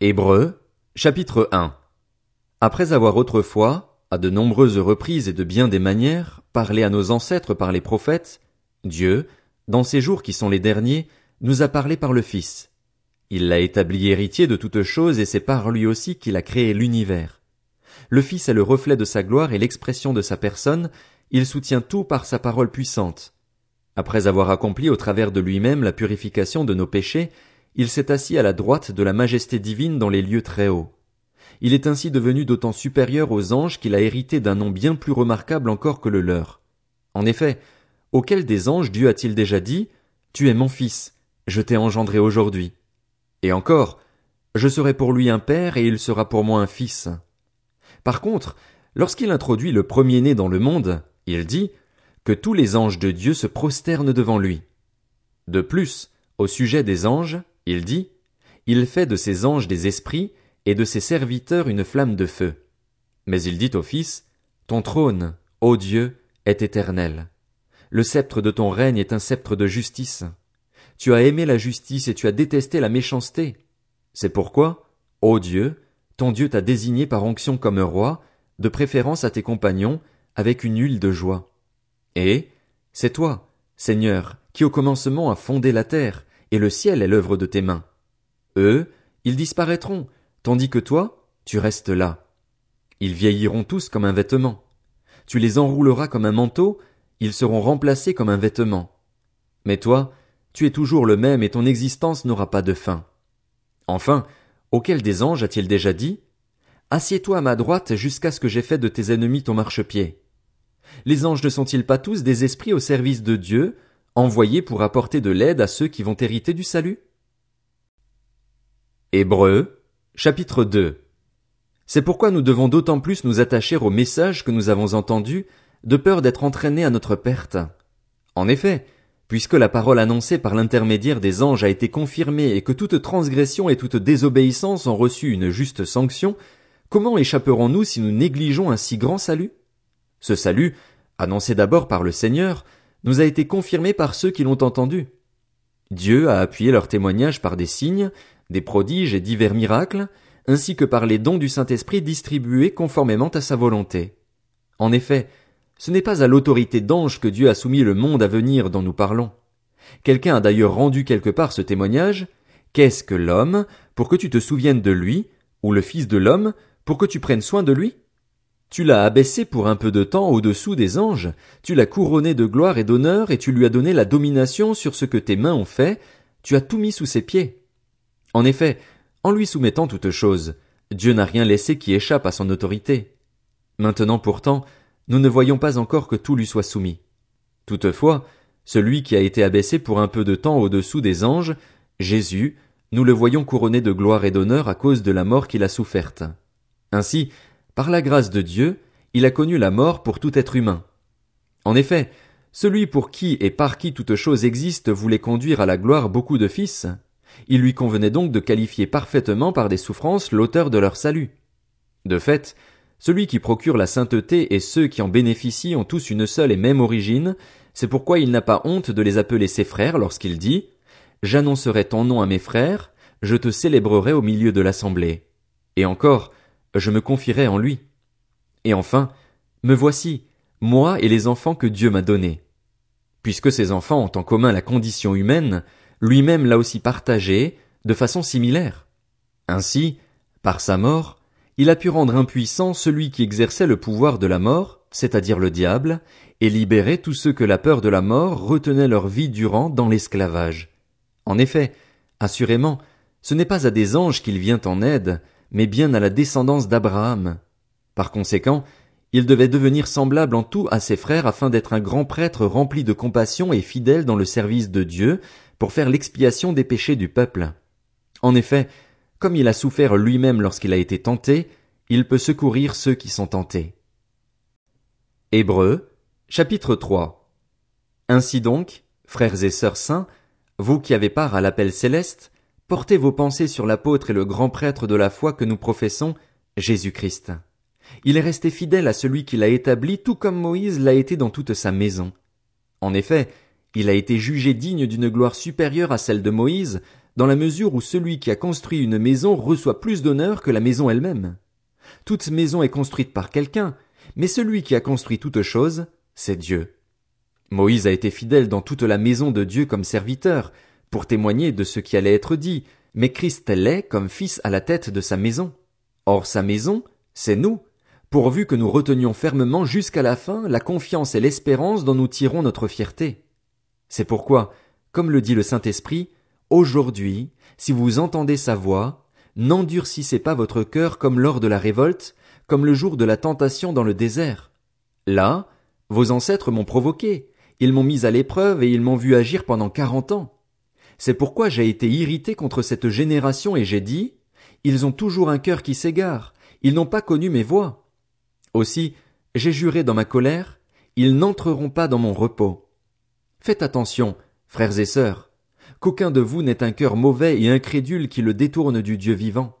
Hébreux, chapitre 1 Après avoir autrefois, à de nombreuses reprises et de bien des manières, parlé à nos ancêtres par les prophètes, Dieu, dans ces jours qui sont les derniers, nous a parlé par le Fils. Il l'a établi héritier de toutes choses et c'est par lui aussi qu'il a créé l'univers. Le Fils est le reflet de sa gloire et l'expression de sa personne, il soutient tout par sa parole puissante. Après avoir accompli au travers de lui-même la purification de nos péchés, il s'est assis à la droite de la majesté divine dans les lieux très hauts. Il est ainsi devenu d'autant supérieur aux anges qu'il a hérité d'un nom bien plus remarquable encore que le leur. En effet, auquel des anges Dieu a-t-il déjà dit, Tu es mon fils, je t'ai engendré aujourd'hui. Et encore, je serai pour lui un père et il sera pour moi un fils. Par contre, lorsqu'il introduit le premier-né dans le monde, il dit, que tous les anges de Dieu se prosternent devant lui. De plus, au sujet des anges, il dit, Il fait de ses anges des esprits, et de ses serviteurs une flamme de feu. Mais il dit au Fils, Ton trône, ô Dieu, est éternel. Le sceptre de ton règne est un sceptre de justice. Tu as aimé la justice et tu as détesté la méchanceté. C'est pourquoi, ô Dieu, ton Dieu t'a désigné par onction comme roi, de préférence à tes compagnons, avec une huile de joie. Et, c'est toi, Seigneur, qui au commencement a fondé la terre, et le ciel est l'œuvre de tes mains. Eux, ils disparaîtront, tandis que toi, tu restes là. Ils vieilliront tous comme un vêtement. Tu les enrouleras comme un manteau, ils seront remplacés comme un vêtement. Mais toi, tu es toujours le même et ton existence n'aura pas de fin. Enfin, auquel des anges a-t-il déjà dit? Assieds-toi à ma droite jusqu'à ce que j'aie fait de tes ennemis ton marchepied. Les anges ne sont-ils pas tous des esprits au service de Dieu, envoyés pour apporter de l'aide à ceux qui vont hériter du salut? Hébreux, chapitre 2 C'est pourquoi nous devons d'autant plus nous attacher au message que nous avons entendu, de peur d'être entraînés à notre perte. En effet, puisque la parole annoncée par l'intermédiaire des anges a été confirmée et que toute transgression et toute désobéissance ont reçu une juste sanction, comment échapperons-nous si nous négligeons un si grand salut? Ce salut, annoncé d'abord par le Seigneur, nous a été confirmé par ceux qui l'ont entendu. Dieu a appuyé leur témoignage par des signes, des prodiges et divers miracles, ainsi que par les dons du Saint-Esprit distribués conformément à sa volonté. En effet, ce n'est pas à l'autorité d'ange que Dieu a soumis le monde à venir dont nous parlons. Quelqu'un a d'ailleurs rendu quelque part ce témoignage. Qu'est-ce que l'homme pour que tu te souviennes de lui, ou le Fils de l'homme pour que tu prennes soin de lui? Tu l'as abaissé pour un peu de temps au-dessous des anges, tu l'as couronné de gloire et d'honneur, et tu lui as donné la domination sur ce que tes mains ont fait, tu as tout mis sous ses pieds. En effet, en lui soumettant toutes choses, Dieu n'a rien laissé qui échappe à son autorité. Maintenant pourtant, nous ne voyons pas encore que tout lui soit soumis. Toutefois, celui qui a été abaissé pour un peu de temps au-dessous des anges, Jésus, nous le voyons couronné de gloire et d'honneur à cause de la mort qu'il a soufferte. Ainsi, par la grâce de Dieu, il a connu la mort pour tout être humain. En effet, celui pour qui et par qui toute chose existe voulait conduire à la gloire beaucoup de fils. Il lui convenait donc de qualifier parfaitement par des souffrances l'auteur de leur salut. De fait, celui qui procure la sainteté et ceux qui en bénéficient ont tous une seule et même origine, c'est pourquoi il n'a pas honte de les appeler ses frères lorsqu'il dit J'annoncerai ton nom à mes frères, je te célébrerai au milieu de l'assemblée. Et encore, je me confierai en lui. Et enfin, me voici, moi et les enfants que Dieu m'a donnés. Puisque ces enfants ont en commun la condition humaine, lui-même l'a aussi partagée de façon similaire. Ainsi, par sa mort, il a pu rendre impuissant celui qui exerçait le pouvoir de la mort, c'est-à-dire le diable, et libérer tous ceux que la peur de la mort retenait leur vie durant dans l'esclavage. En effet, assurément, ce n'est pas à des anges qu'il vient en aide, mais bien à la descendance d'Abraham. Par conséquent, il devait devenir semblable en tout à ses frères afin d'être un grand prêtre rempli de compassion et fidèle dans le service de Dieu pour faire l'expiation des péchés du peuple. En effet, comme il a souffert lui-même lorsqu'il a été tenté, il peut secourir ceux qui sont tentés. Hébreux, chapitre 3 Ainsi donc, frères et sœurs saints, vous qui avez part à l'appel céleste, Portez vos pensées sur l'apôtre et le grand prêtre de la foi que nous professons, Jésus-Christ. Il est resté fidèle à celui qui l'a établi tout comme Moïse l'a été dans toute sa maison. En effet, il a été jugé digne d'une gloire supérieure à celle de Moïse, dans la mesure où celui qui a construit une maison reçoit plus d'honneur que la maison elle-même. Toute maison est construite par quelqu'un, mais celui qui a construit toute chose, c'est Dieu. Moïse a été fidèle dans toute la maison de Dieu comme serviteur, pour témoigner de ce qui allait être dit, mais Christ l'est comme fils à la tête de sa maison. Or sa maison, c'est nous, pourvu que nous retenions fermement jusqu'à la fin la confiance et l'espérance dont nous tirons notre fierté. C'est pourquoi, comme le dit le Saint-Esprit, aujourd'hui, si vous entendez sa voix, n'endurcissez pas votre cœur comme lors de la révolte, comme le jour de la tentation dans le désert. Là, vos ancêtres m'ont provoqué, ils m'ont mis à l'épreuve et ils m'ont vu agir pendant quarante ans. C'est pourquoi j'ai été irrité contre cette génération et j'ai dit, Ils ont toujours un cœur qui s'égare, ils n'ont pas connu mes voies. Aussi, j'ai juré dans ma colère, ils n'entreront pas dans mon repos. Faites attention, frères et sœurs, qu'aucun de vous n'ait un cœur mauvais et incrédule qui le détourne du Dieu vivant.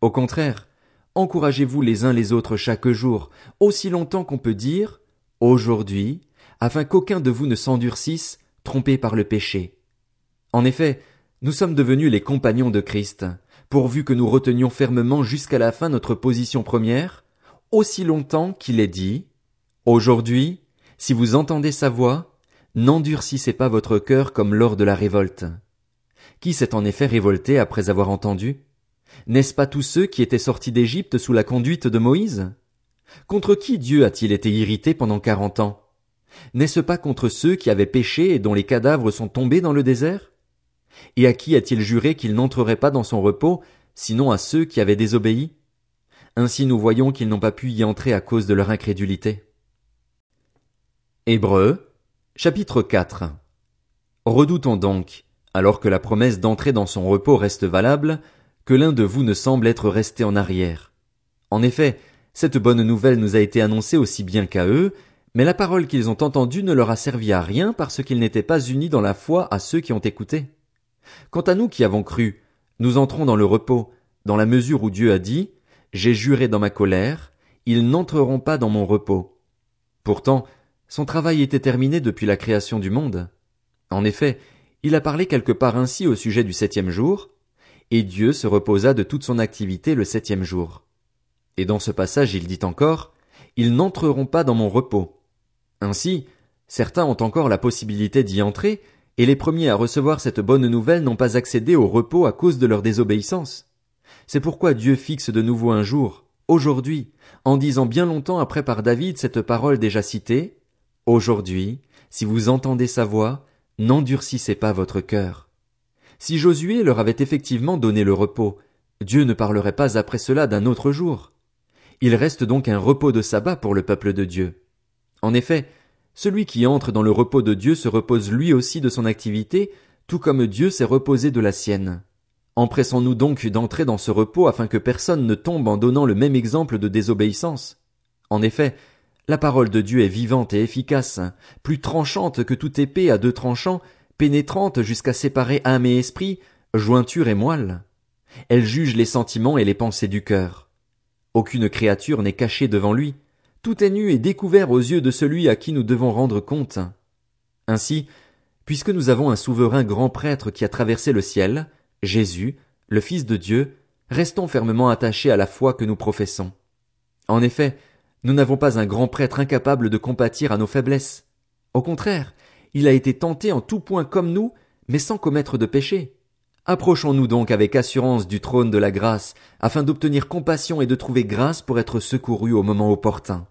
Au contraire, encouragez-vous les uns les autres chaque jour, aussi longtemps qu'on peut dire, aujourd'hui, afin qu'aucun de vous ne s'endurcisse, trompé par le péché. En effet, nous sommes devenus les compagnons de Christ, pourvu que nous retenions fermement jusqu'à la fin notre position première, aussi longtemps qu'il est dit, Aujourd'hui, si vous entendez sa voix, n'endurcissez pas votre cœur comme lors de la révolte. Qui s'est en effet révolté après avoir entendu? N'est-ce pas tous ceux qui étaient sortis d'Égypte sous la conduite de Moïse? Contre qui Dieu a-t-il été irrité pendant quarante ans? N'est-ce pas contre ceux qui avaient péché et dont les cadavres sont tombés dans le désert? Et à qui a-t-il juré qu'il n'entrerait pas dans son repos, sinon à ceux qui avaient désobéi? Ainsi nous voyons qu'ils n'ont pas pu y entrer à cause de leur incrédulité. Hébreux, chapitre 4 Redoutons donc, alors que la promesse d'entrer dans son repos reste valable, que l'un de vous ne semble être resté en arrière. En effet, cette bonne nouvelle nous a été annoncée aussi bien qu'à eux, mais la parole qu'ils ont entendue ne leur a servi à rien parce qu'ils n'étaient pas unis dans la foi à ceux qui ont écouté. Quant à nous qui avons cru, nous entrons dans le repos, dans la mesure où Dieu a dit, J'ai juré dans ma colère, ils n'entreront pas dans mon repos. Pourtant, son travail était terminé depuis la création du monde. En effet, il a parlé quelque part ainsi au sujet du septième jour, et Dieu se reposa de toute son activité le septième jour. Et dans ce passage il dit encore, Ils n'entreront pas dans mon repos. Ainsi, certains ont encore la possibilité d'y entrer, et les premiers à recevoir cette bonne nouvelle n'ont pas accédé au repos à cause de leur désobéissance. C'est pourquoi Dieu fixe de nouveau un jour, aujourd'hui, en disant bien longtemps après par David cette parole déjà citée, Aujourd'hui, si vous entendez sa voix, n'endurcissez pas votre cœur. Si Josué leur avait effectivement donné le repos, Dieu ne parlerait pas après cela d'un autre jour. Il reste donc un repos de sabbat pour le peuple de Dieu. En effet, celui qui entre dans le repos de Dieu se repose lui aussi de son activité, tout comme Dieu s'est reposé de la sienne. Empressons-nous donc d'entrer dans ce repos afin que personne ne tombe en donnant le même exemple de désobéissance. En effet, la parole de Dieu est vivante et efficace, plus tranchante que toute épée à deux tranchants, pénétrante jusqu'à séparer âme et esprit, jointure et moelle. Elle juge les sentiments et les pensées du cœur. Aucune créature n'est cachée devant lui. Tout est nu et découvert aux yeux de celui à qui nous devons rendre compte. Ainsi, puisque nous avons un souverain grand prêtre qui a traversé le ciel, Jésus, le Fils de Dieu, restons fermement attachés à la foi que nous professons. En effet, nous n'avons pas un grand prêtre incapable de compatir à nos faiblesses. Au contraire, il a été tenté en tout point comme nous, mais sans commettre de péché. Approchons-nous donc avec assurance du trône de la grâce, afin d'obtenir compassion et de trouver grâce pour être secourus au moment opportun.